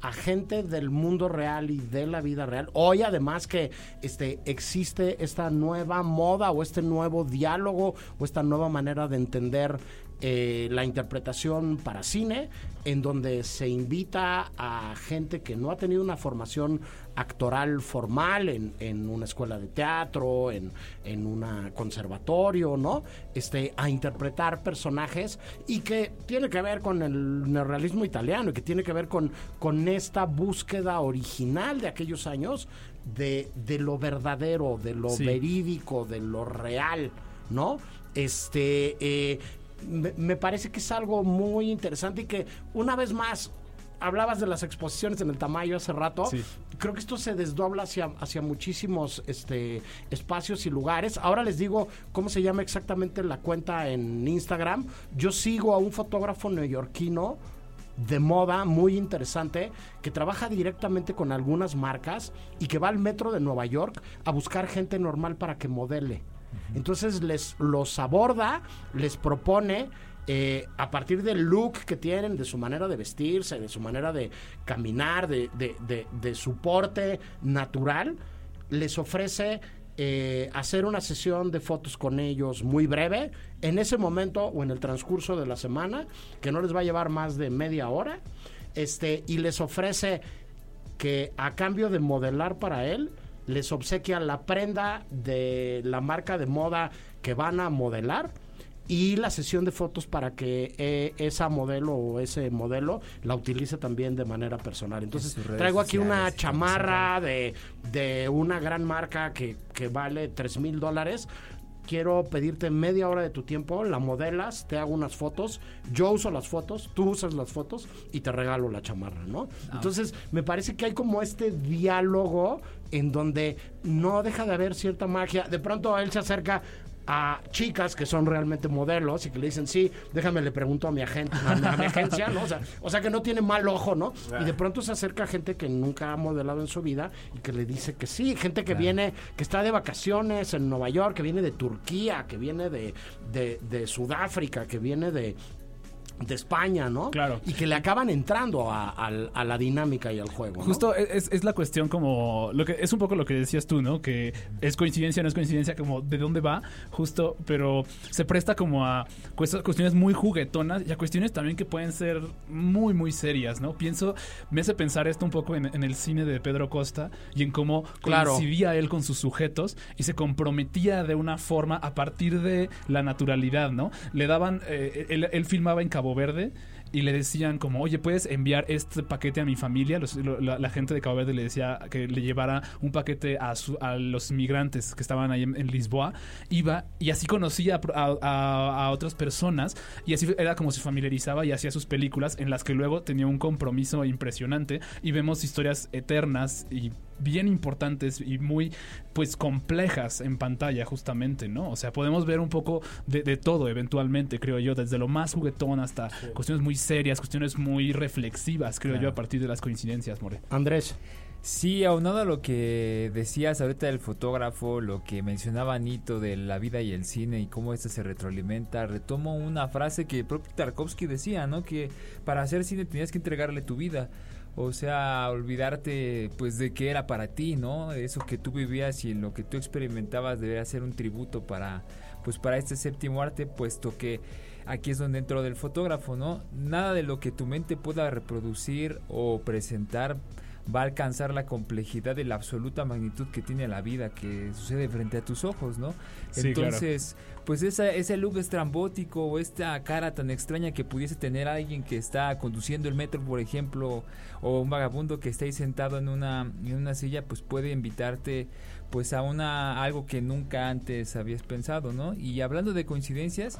a gente del mundo real y de la vida real. Hoy además que este existe esta nueva moda o este nuevo diálogo o esta nueva manera de entender eh, la interpretación para cine, en donde se invita a gente que no ha tenido una formación actoral formal en, en una escuela de teatro, en, en un conservatorio, ¿no? Este, a interpretar personajes y que tiene que ver con el neorrealismo italiano y que tiene que ver con, con esta búsqueda original de aquellos años de, de lo verdadero, de lo Sí. verídico, de lo real, ¿no? Este, eh, me, me parece que es algo muy interesante y que una vez más hablabas de las exposiciones en el Tamayo hace rato. Sí. Creo que esto se desdobla hacia, hacia muchísimos este, espacios y lugares. Ahora les digo cómo se llama exactamente la cuenta en Instagram. Yo sigo a un fotógrafo neoyorquino de moda muy interesante que trabaja directamente con algunas marcas y que va al metro de Nueva York a buscar gente normal para que modele. Entonces les los aborda, les propone eh, a partir del look que tienen, de su manera de vestirse, de su manera de caminar, de, de- su porte natural, les ofrece eh, hacer una sesión de fotos con ellos muy breve, en ese momento o en el transcurso de la semana, que no les va a llevar más de media hora, este, y les ofrece que a cambio de modelar para él, les obsequia la prenda de la marca de moda que van a modelar y la sesión de fotos para que eh, esa modelo o ese modelo la utilice también de manera personal. Entonces traigo aquí una chamarra de, de una gran marca que, que vale 3 mil dólares. Quiero pedirte media hora de tu tiempo, la modelas, te hago unas fotos, yo uso las fotos, tú usas las fotos y te regalo la chamarra, ¿no? Entonces, me parece que hay como este diálogo en donde no deja de haber cierta magia. De pronto él se acerca a chicas que son realmente modelos y que le dicen, sí, déjame, le pregunto a mi agente, a, mi- a mi agencia, ¿no? O sea, o sea, que no tiene mal ojo, ¿no? Y de pronto se acerca gente que nunca ha modelado en su vida y que le dice que sí, gente que viene, que está de vacaciones en Nueva York, que viene de Turquía, que viene de, de, de Sudáfrica, que viene de de España, ¿no? Claro. Y que le acaban entrando a, a- a la dinámica y al juego. ¿no? Justo es, es la cuestión como lo que es un poco lo que decías tú, ¿no? Que es coincidencia, no es coincidencia, como de dónde va, justo, pero se presta como a cuest- cuestiones muy juguetonas y a cuestiones también que pueden ser muy, muy serias, ¿no? Pienso, me hace pensar esto un poco en, en el cine de Pedro Costa y en cómo Claro. coincidía él con sus sujetos y se comprometía de una forma a partir de la naturalidad, ¿no? Le daban, eh, él, él filmaba en Verde y le decían como, oye, ¿puedes enviar este paquete a mi familia? Los- lo- la, gente de Cabo Verde le decía que le llevara un paquete a, su- a los migrantes que estaban ahí en, Lisboa. Iba y así conocía a otras personas y así era como se familiarizaba y hacía sus películas en las que luego tenía un compromiso impresionante y vemos historias eternas y bien importantes y muy pues complejas en pantalla justamente, ¿no? O sea, podemos ver un poco de, de todo eventualmente, creo yo, desde lo más juguetón hasta cuestiones muy serias, cuestiones muy reflexivas, creo yo, a partir de las coincidencias, More. Andrés. Sí, aunado a lo que decías ahorita del fotógrafo, lo que mencionaba Nito de la vida y el cine y cómo esto se retroalimenta, retomo una frase que el propio Tarkovsky decía, ¿no? Que para hacer cine tenías que entregarle tu vida. O sea, olvidarte pues de que era para ti, ¿no? Eso que tú vivías y lo que tú experimentabas debería ser un tributo para pues para este séptimo arte, puesto que aquí es donde entro del fotógrafo, ¿no? Nada de lo que tu mente pueda reproducir o presentar va a alcanzar la complejidad de la absoluta magnitud que tiene la vida que sucede frente a tus ojos, ¿no? Sí, claro. Entonces, pues esa, ese look estrambótico o esta cara tan extraña que pudiese tener alguien que está conduciendo el metro, por ejemplo, o un vagabundo que está ahí sentado en una, en una silla, pues puede invitarte pues a una algo que nunca antes habías pensado, ¿no? Y hablando de coincidencias,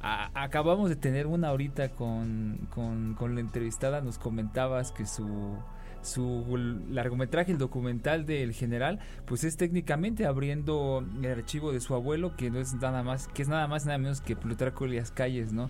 a- acabamos de tener una ahorita con, con, con la entrevistada, nos comentabas que su su largometraje, el documental del general, pues es técnicamente abriendo el archivo de su abuelo, que no es nada más, que es nada más nada menos que Plutarco Elias Calles, ¿no?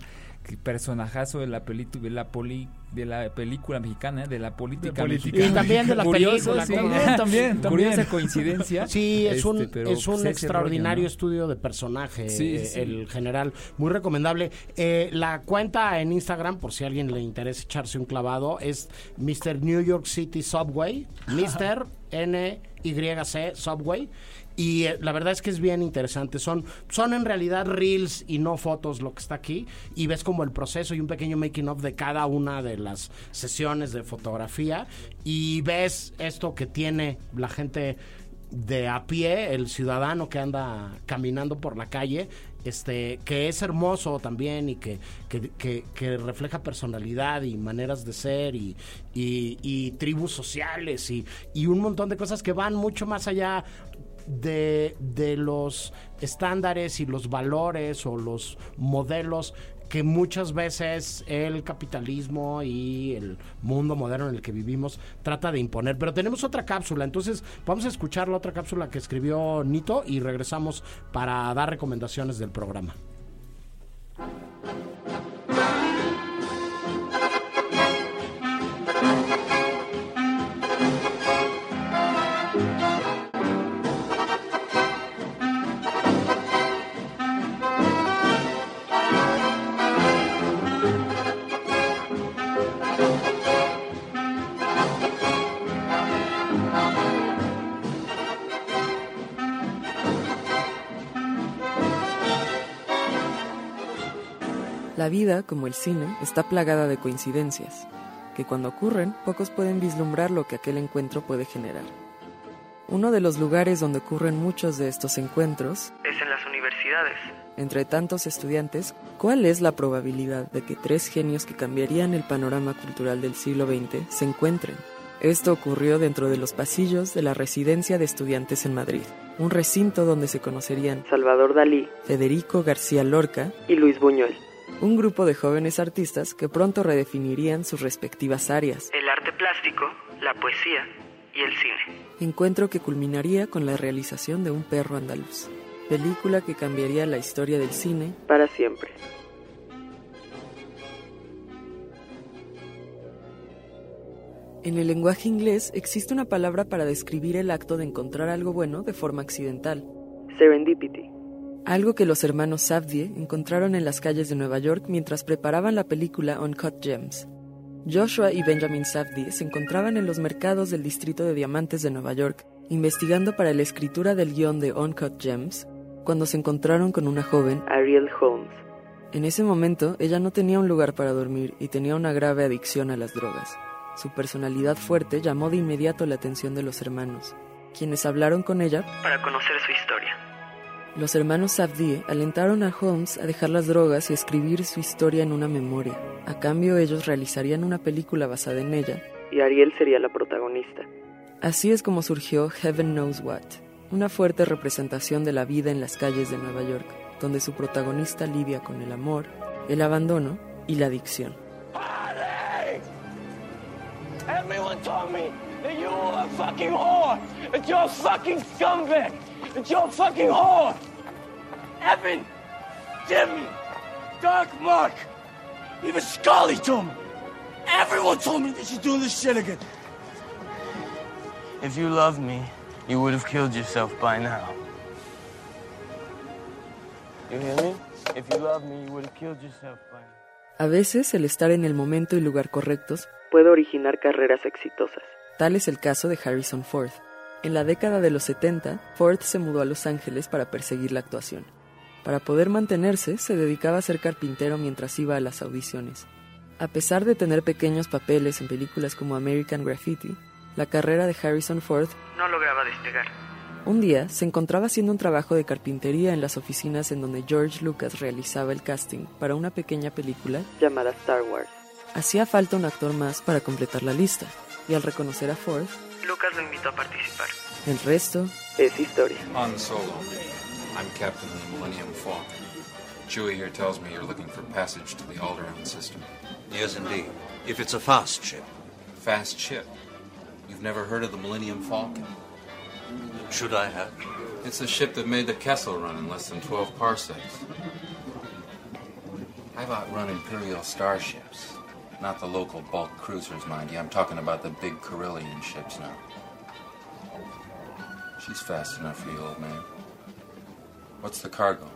Personajazo de la película, de la poli, de la película mexicana, ¿eh? de la política, política. mexicana. Y también de la Curioso, película. También, también, también. Curiosa coincidencia. Sí, es un, Este, es un pues, extraordinario rollo, ¿no? estudio de personaje, Sí, eh, sí. el general. Muy recomendable. Eh, la cuenta en Instagram, por si a alguien le interesa echarse un clavado, es Mr. New York City Subway. Mr. N-Y-C Subway. Y eh, la verdad es que es bien interesante. Son, son en realidad reels y no fotos lo que está aquí. Y ves como el proceso y un pequeño making of de cada una de las sesiones de fotografía. Y ves esto que tiene la gente de a pie, el ciudadano que anda caminando por la calle, este, que es hermoso también y que, que, que- refleja personalidad y maneras de ser y, y- y tribus sociales y, y un montón de cosas que van mucho más allá de, de los estándares y los valores o los modelos que muchas veces el capitalismo y el mundo moderno en el que vivimos trata de imponer. Pero tenemos otra cápsula, entonces vamos a escuchar la otra cápsula que escribió Nito y regresamos para dar recomendaciones del programa. La vida, como el cine, está plagada de coincidencias, que cuando ocurren, pocos pueden vislumbrar lo que aquel encuentro puede generar. Uno de los lugares donde ocurren muchos de estos encuentros, Es en las universidades. entre tantos estudiantes, ¿cuál es la probabilidad de que tres genios que cambiarían el panorama cultural del siglo XX se encuentren? Esto ocurrió dentro de los pasillos de la residencia de estudiantes en Madrid, un recinto donde se conocerían Salvador Dalí Federico García Lorca, y Luis Buñuel. Un grupo de jóvenes artistas que pronto redefinirían sus respectivas áreas, El arte plástico, la poesía y el cine. encuentro que culminaría con la realización de Un perro andaluz, película que cambiaría la historia del cine Para siempre. En el lenguaje inglés existe una palabra para describir el acto de encontrar algo bueno de forma accidental. Serendipity. Algo que los hermanos Safdie encontraron en las calles de Nueva York mientras preparaban la película Uncut Gems. Joshua y Benjamin Safdie se encontraban en los mercados del distrito de diamantes de Nueva York, investigando para la escritura del guion de Uncut Gems, cuando se encontraron con una joven, Ariel Holmes. En ese momento, ella no tenía un lugar para dormir y tenía una grave adicción a las drogas. Su personalidad fuerte llamó de inmediato la atención de los hermanos, quienes hablaron con ella para conocer su historia. Los hermanos Safdie alentaron a Holmes a dejar las drogas y escribir su historia en una memoria. A cambio, ellos realizarían una película basada en ella, y Ariel sería la protagonista. Así es como surgió Heaven Knows What, una fuerte representación de la vida en las calles de Nueva York, donde su protagonista lidia con el amor, el abandono y la adicción. Everyone told me that you were a fucking whore. That you're a fucking scumbag. A fucking whore. Evan, Jimmy, Dark Mark, even Scully told me. Everyone told me that you're doing this shit again. If you loved me, you would have killed yourself by now. You hear me? If you loved me, you would have killed yourself by now. A veces el estar en el momento y lugar correctos puede originar carreras exitosas. Tal es el caso de Harrison Ford. En la década de los 70, Ford se mudó a Los Ángeles para perseguir la actuación. Para poder mantenerse, se dedicaba a ser carpintero mientras iba a las audiciones. A pesar de tener pequeños papeles en películas como American Graffiti, la carrera de Harrison Ford No lograba despegar. un día se encontraba haciendo un trabajo de carpintería en las oficinas en donde George Lucas realizaba el casting para una pequeña película llamada Star Wars. Hacía falta un actor más para completar la lista, y al reconocer a Ford, Lucas lo invitó a participar. el resto es historia. Han Solo. I'm captain of the Millennium Falcon. Chewie here tells me you're looking for passage to the Alderaan system. Yes, indeed. If it's a fast ship. Fast ship. You've never heard of the Millennium Falcon? Should I have? It's a ship that made the Kessel run in less than 12 parsecs. I've outrun Imperial starships. Not the local bulk cruisers, mind you. I'm talking about the big Carillion ships now. She's fast enough for you, old man. What's the cargo?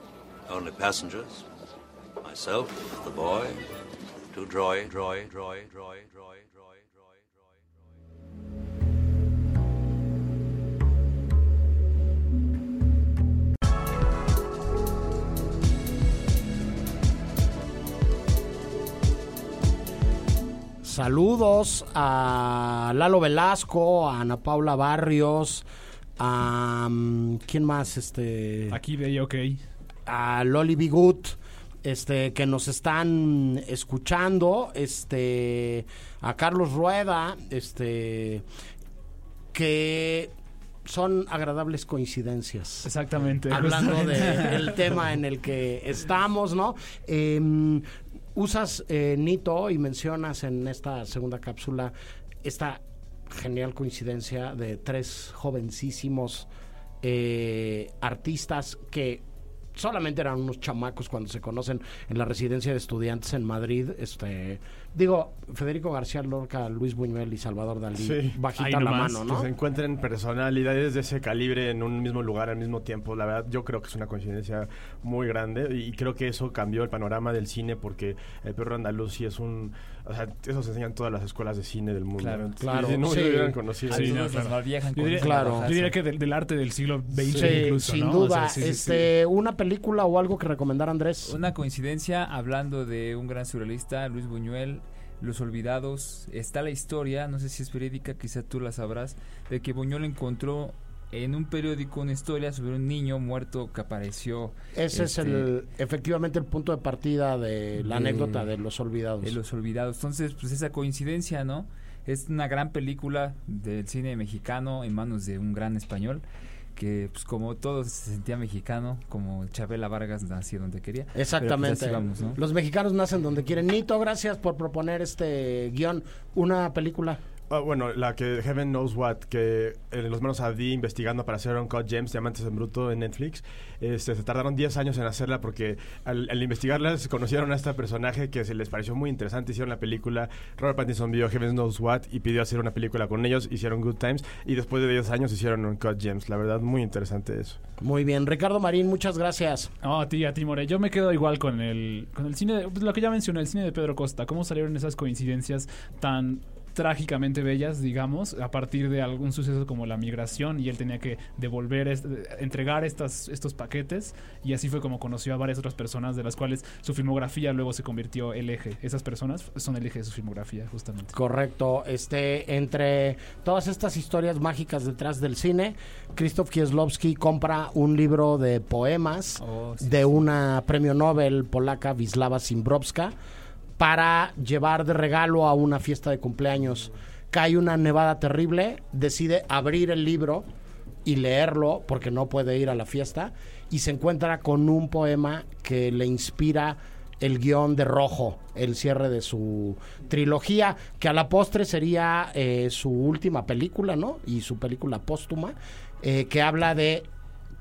Only passengers. Myself, the boy, two droid, droid, droid, droid, droid, Saludos a Lalo Velasco, a Ana Paula Barrios, a mm, quién más, este, Aquí veía ok. a Loli Bigut, este, que nos están escuchando, este, a Carlos Rueda, este, que son agradables coincidencias. Exactamente. Hablando del tema en el que estamos, ¿no? Em, usas eh, Nito y mencionas en esta segunda cápsula esta genial coincidencia de tres jovencísimos eh, artistas que solamente eran unos chamacos cuando se conocen en la residencia de estudiantes en Madrid. Este, digo, Federico García Lorca, Luis Buñuel y Salvador Dalí, Sí. bajita la mano, Que ¿no? se encuentren personalidades de ese calibre en un mismo lugar al mismo tiempo. La verdad, yo creo que es una coincidencia muy grande y creo que eso cambió el panorama del cine porque El Perro Andaluz sí es un... O sea, eso se enseña en todas las escuelas de cine del mundo. Claro. Claro, Si no sí. hubieran conocido. Sí, no, claro. Yo diría, Claro. yo diría que del, del arte del siglo XX Sí, incluso, sin ¿no? O sea, duda. sí, sí, sí. este, Una película o algo que recomendar Andrés. Una coincidencia, hablando de un gran surrealista, Luis Buñuel, Los Olvidados, está la historia, no sé si es verídica, quizá tú la sabrás, de que Buñuel encontró en un periódico una historia sobre un niño muerto que apareció Ese es este, el, efectivamente el punto de partida de la de- anécdota de los olvidados. de Los Olvidados. Entonces, pues esa coincidencia, ¿no? Es una gran película del cine mexicano en manos de un gran español que pues como todo se sentía mexicano, como Chabela Vargas nació donde quería. Pues, Exactamente. vamos, ¿no? Los mexicanos nacen donde quieren. Nito, gracias por proponer este guion. Una película. Ah, bueno, la que Heaven Knows What, que en los manos a Dee investigando para hacer Uncut James, Diamantes en Bruto en Netflix, este, se tardaron 10 años en hacerla porque al, al investigarlas conocieron a este personaje que se les pareció muy interesante, hicieron la película, Robert Pattinson vio Heaven Knows What y pidió hacer una película con ellos, hicieron Good Times y después de 10 años hicieron Uncut James, la verdad muy interesante eso. Muy bien, Ricardo Marín, muchas gracias. No, a ti, a ti, More. Yo me quedo igual con el, con el cine, de- pues, lo que ya mencioné, el cine de Pedro Costa. Cómo salieron esas coincidencias tan trágicamente bellas, digamos, a partir de algún suceso como la migración y él tenía que devolver, entregar estas, estos paquetes y así fue como conoció a varias otras personas de las cuales su filmografía luego se convirtió el eje. Esas personas son el eje de su filmografía, justamente. Correcto. Este, entre todas estas historias mágicas detrás del cine, Krzysztof Kieslowski compra un libro de poemas Oh, sí, de una premio Nobel polaca, Wisława Szymborska, para llevar de regalo a una fiesta de cumpleaños. Cae una nevada terrible, decide abrir el libro y leerlo porque no puede ir a la fiesta y se encuentra con un poema que le inspira el guion de Rojo, el cierre de su trilogía, que a la postre sería eh, su última película, ¿no? Y su película póstuma, eh, que habla de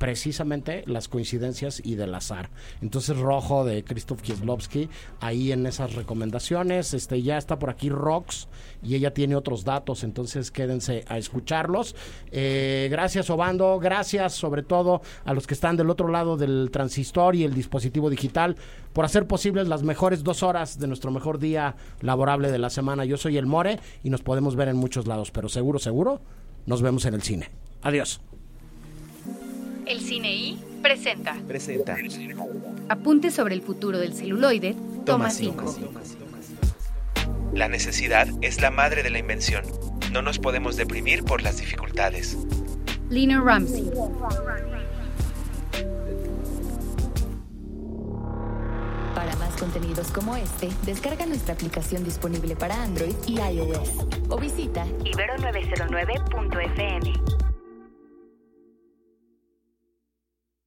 precisamente las coincidencias y del azar. Entonces Rojo de Krzysztof Kieslowski, ahí en esas recomendaciones, este ya está por aquí Rox y ella tiene otros datos, entonces quédense a escucharlos. Eh, gracias Obando, gracias sobre todo a los que están del otro lado del transistor y el dispositivo digital por hacer posibles las mejores dos horas de nuestro mejor día laborable de la semana. Yo soy el More y nos podemos ver en muchos lados, pero seguro, seguro, nos vemos en el cine. Adiós. El Cine I presenta Presenta. Apuntes sobre el futuro del celuloide, toma 5. La necesidad es la madre de la invención. No nos podemos deprimir por las dificultades. Lena Ramsey. Para más contenidos como este, descarga nuestra aplicación disponible para Android y iOS o visita ibero909.fm.